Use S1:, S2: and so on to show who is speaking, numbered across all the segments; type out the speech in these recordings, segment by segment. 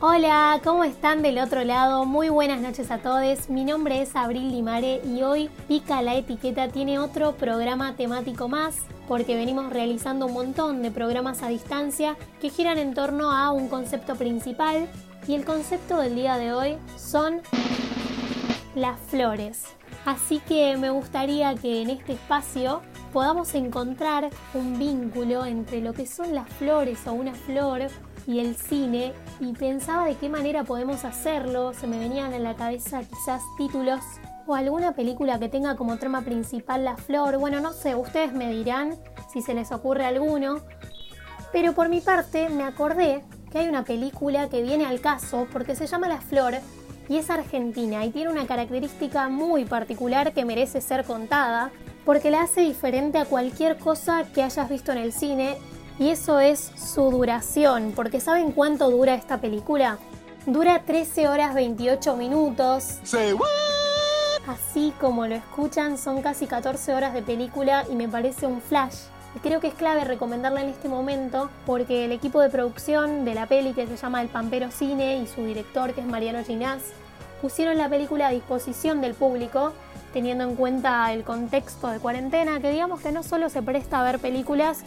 S1: Hola, ¿cómo están del otro lado? Muy buenas noches a todos. Mi nombre es Abril Limare y hoy Pica la Etiqueta tiene otro programa temático más porque venimos realizando un montón de programas a distancia que giran en torno a un concepto principal y el concepto del día de hoy son las flores. Así que me gustaría que en este espacio podamos encontrar un vínculo entre lo que son las flores o una flor y el cine y pensaba de qué manera podemos hacerlo. Se me venían en la cabeza quizás títulos o alguna película que tenga como trama principal la flor. Bueno, no sé, ustedes me dirán si se les ocurre alguno. Pero por mi parte me acordé que hay una película que viene al caso porque se llama La Flor y es argentina y tiene una característica muy particular que merece ser contada porque la hace diferente a cualquier cosa que hayas visto en el cine y eso es su duración, porque ¿saben cuánto dura esta película? Dura 13 horas 28 minutos. Así como lo escuchan, son casi 14 horas de película y me parece un flash. Y creo que es clave recomendarla en este momento porque el equipo de producción de la peli que se llama El Pampero Cine y su director que es Mariano Ginás pusieron la película a disposición del público teniendo en cuenta el contexto de cuarentena que digamos que no solo se presta a ver películas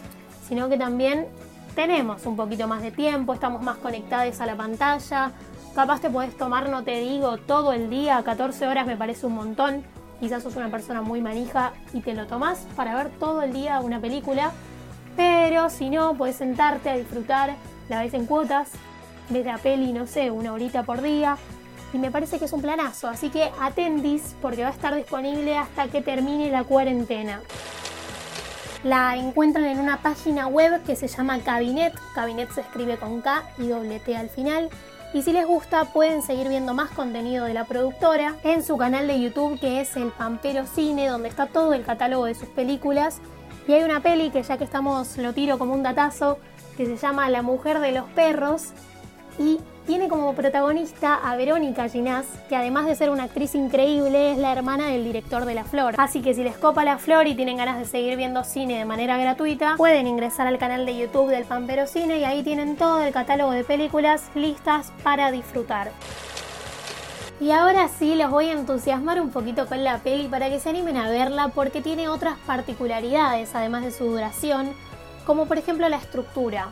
S1: sino que también tenemos un poquito más de tiempo, estamos más conectados a la pantalla. Capaz te puedes tomar, no te digo, todo el día, 14 horas me parece un montón. Quizás sos una persona muy manija y te lo tomás para ver todo el día una película. Pero si no, puedes sentarte a disfrutar, la vez en cuotas, ves la peli, no sé, una horita por día. Y me parece que es un planazo, así que atendis porque va a estar disponible hasta que termine la cuarentena. La encuentran en una página web que se llama Cabinet. Cabinet se escribe con K y doble T al final. Y si les gusta pueden seguir viendo más contenido de la productora en su canal de YouTube que es El Pampero Cine, donde está todo el catálogo de sus películas. Y hay una peli que ya que estamos lo tiro como un datazo, que se llama La Mujer de los Perros. Y tiene como protagonista a Verónica Ginás, que además de ser una actriz increíble, es la hermana del director de La Flor. Así que si les copa La Flor y tienen ganas de seguir viendo cine de manera gratuita, pueden ingresar al canal de YouTube del Pampero Cine y ahí tienen todo el catálogo de películas listas para disfrutar. Y ahora sí los voy a entusiasmar un poquito con la peli para que se animen a verla porque tiene otras particularidades además de su duración, como por ejemplo la estructura.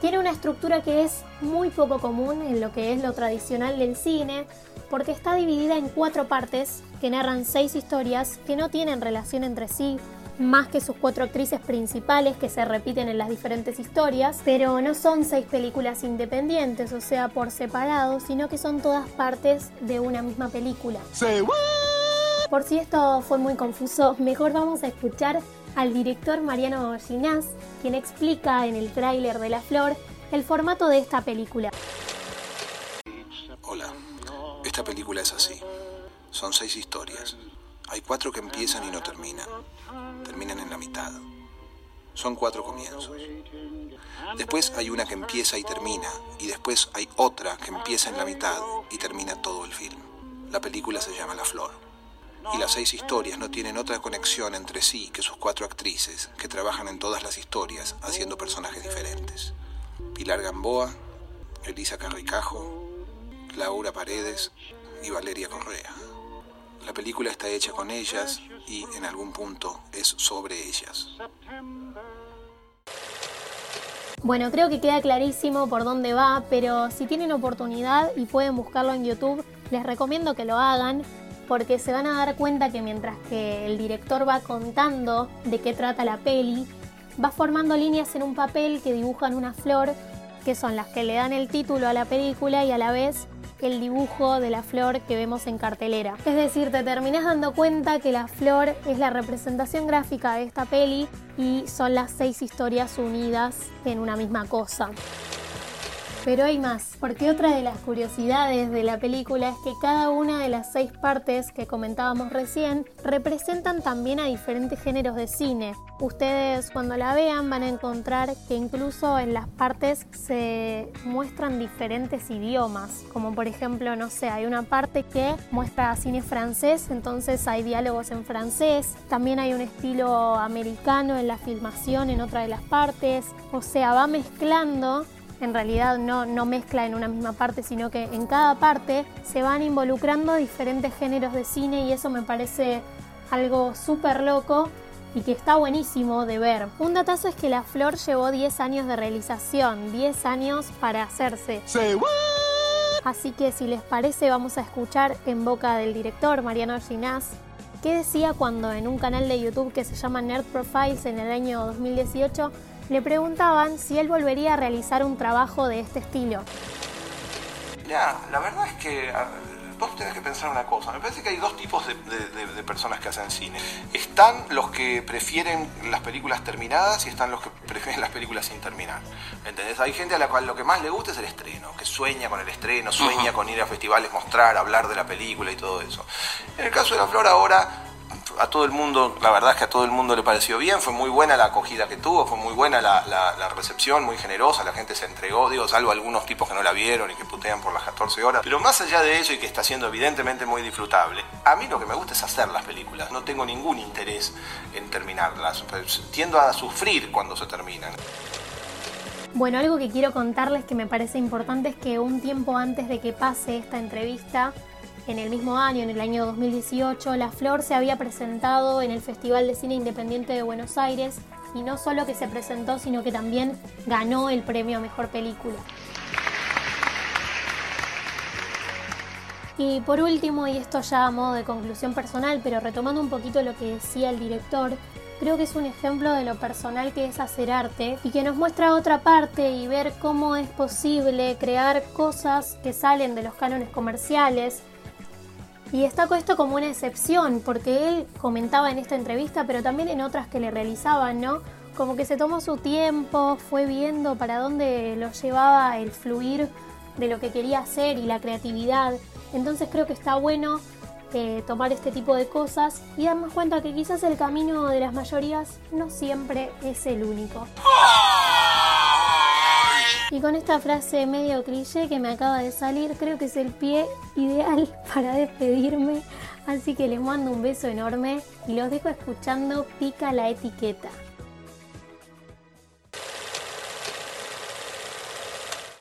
S1: Tiene una estructura que es muy poco común en lo que es lo tradicional del cine, porque está dividida en cuatro partes que narran seis historias que no tienen relación entre sí, más que sus cuatro actrices principales que se repiten en las diferentes historias, pero no son seis películas independientes, o sea, por separado, sino que son todas partes de una misma película. Por si esto fue muy confuso, mejor vamos a escuchar al director Mariano Ginás, quien explica en el tráiler de La Flor el formato de esta película.
S2: Hola, esta película es así. Son seis historias. Hay cuatro que empiezan y no terminan. Terminan en la mitad. Son cuatro comienzos. Después hay una que empieza y termina, y después hay otra que empieza en la mitad y termina todo el film. La película se llama La Flor y las seis historias no tienen otra conexión entre sí que sus cuatro actrices, que trabajan en todas las historias haciendo personajes diferentes. Pilar Gamboa, Elisa Carricajo, Laura Paredes y Valeria Correa. La película está hecha con ellas y en algún punto es sobre ellas.
S1: Bueno, creo que queda clarísimo por dónde va, pero si tienen oportunidad y pueden buscarlo en YouTube, les recomiendo que lo hagan porque se van a dar cuenta que mientras que el director va contando de qué trata la peli, va formando líneas en un papel que dibujan una flor, que son las que le dan el título a la película y a la vez el dibujo de la flor que vemos en cartelera. Es decir, te terminas dando cuenta que la flor es la representación gráfica de esta peli y son las seis historias unidas en una misma cosa. Pero hay más, porque otra de las curiosidades de la película es que cada una de las seis partes que comentábamos recién representan también a diferentes géneros de cine. Ustedes cuando la vean van a encontrar que incluso en las partes se muestran diferentes idiomas, como por ejemplo, no sé, hay una parte que muestra cine francés, entonces hay diálogos en francés, también hay un estilo americano en la filmación en otra de las partes, o sea, va mezclando en realidad no, no mezcla en una misma parte, sino que en cada parte se van involucrando diferentes géneros de cine y eso me parece algo súper loco y que está buenísimo de ver. Un datazo es que La Flor llevó 10 años de realización, 10 años para hacerse. Así que si les parece vamos a escuchar en boca del director Mariano Ginás qué decía cuando en un canal de YouTube que se llama Nerd Profiles en el año 2018 le preguntaban si él volvería a realizar un trabajo de este estilo.
S2: Ya, la verdad es que vos tenés que pensar una cosa. Me parece que hay dos tipos de, personas que hacen cine. Están los que prefieren las películas terminadas y están los que prefieren las películas sin terminar. ¿Entendés? Hay gente a la cual lo que más le gusta es el estreno, que sueña con el estreno, sueña con ir a festivales, mostrar, hablar de la película y todo eso. En el caso de La Flor ahora a todo el mundo, la verdad es que a todo el mundo le pareció bien, fue muy buena la acogida que tuvo, fue muy buena la, recepción, muy generosa, la gente se entregó, digo, salvo algunos tipos que no la vieron y que putean por las 14 horas, pero más allá de eso y que está siendo evidentemente muy disfrutable, a mí lo que me gusta es hacer las películas, no tengo ningún interés en terminarlas, pues, tiendo a sufrir cuando se terminan.
S1: Bueno, algo que quiero contarles que me parece importante es que un tiempo antes de que pase esta entrevista, en el mismo año, en el año 2018, La Flor se había presentado en el Festival de Cine Independiente de Buenos Aires y no solo que se presentó, sino que también ganó el premio a Mejor Película. Y por último, y esto ya a modo de conclusión personal, pero retomando un poquito lo que decía el director, creo que es un ejemplo de lo personal que es hacer arte y que nos muestra otra parte y ver cómo es posible crear cosas que salen de los cánones comerciales, y destaco esto como una excepción, porque él comentaba en esta entrevista, pero también en otras que le realizaban, ¿no? Como que se tomó su tiempo, fue viendo para dónde lo llevaba el fluir de lo que quería hacer y la creatividad. Entonces creo que está bueno eh, tomar este tipo de cosas y darnos cuenta que quizás el camino de las mayorías no siempre es el único. Y con esta frase medio cliché que me acaba de salir, creo que es el pie ideal para despedirme. Así que les mando un beso enorme y los dejo escuchando Pica la etiqueta.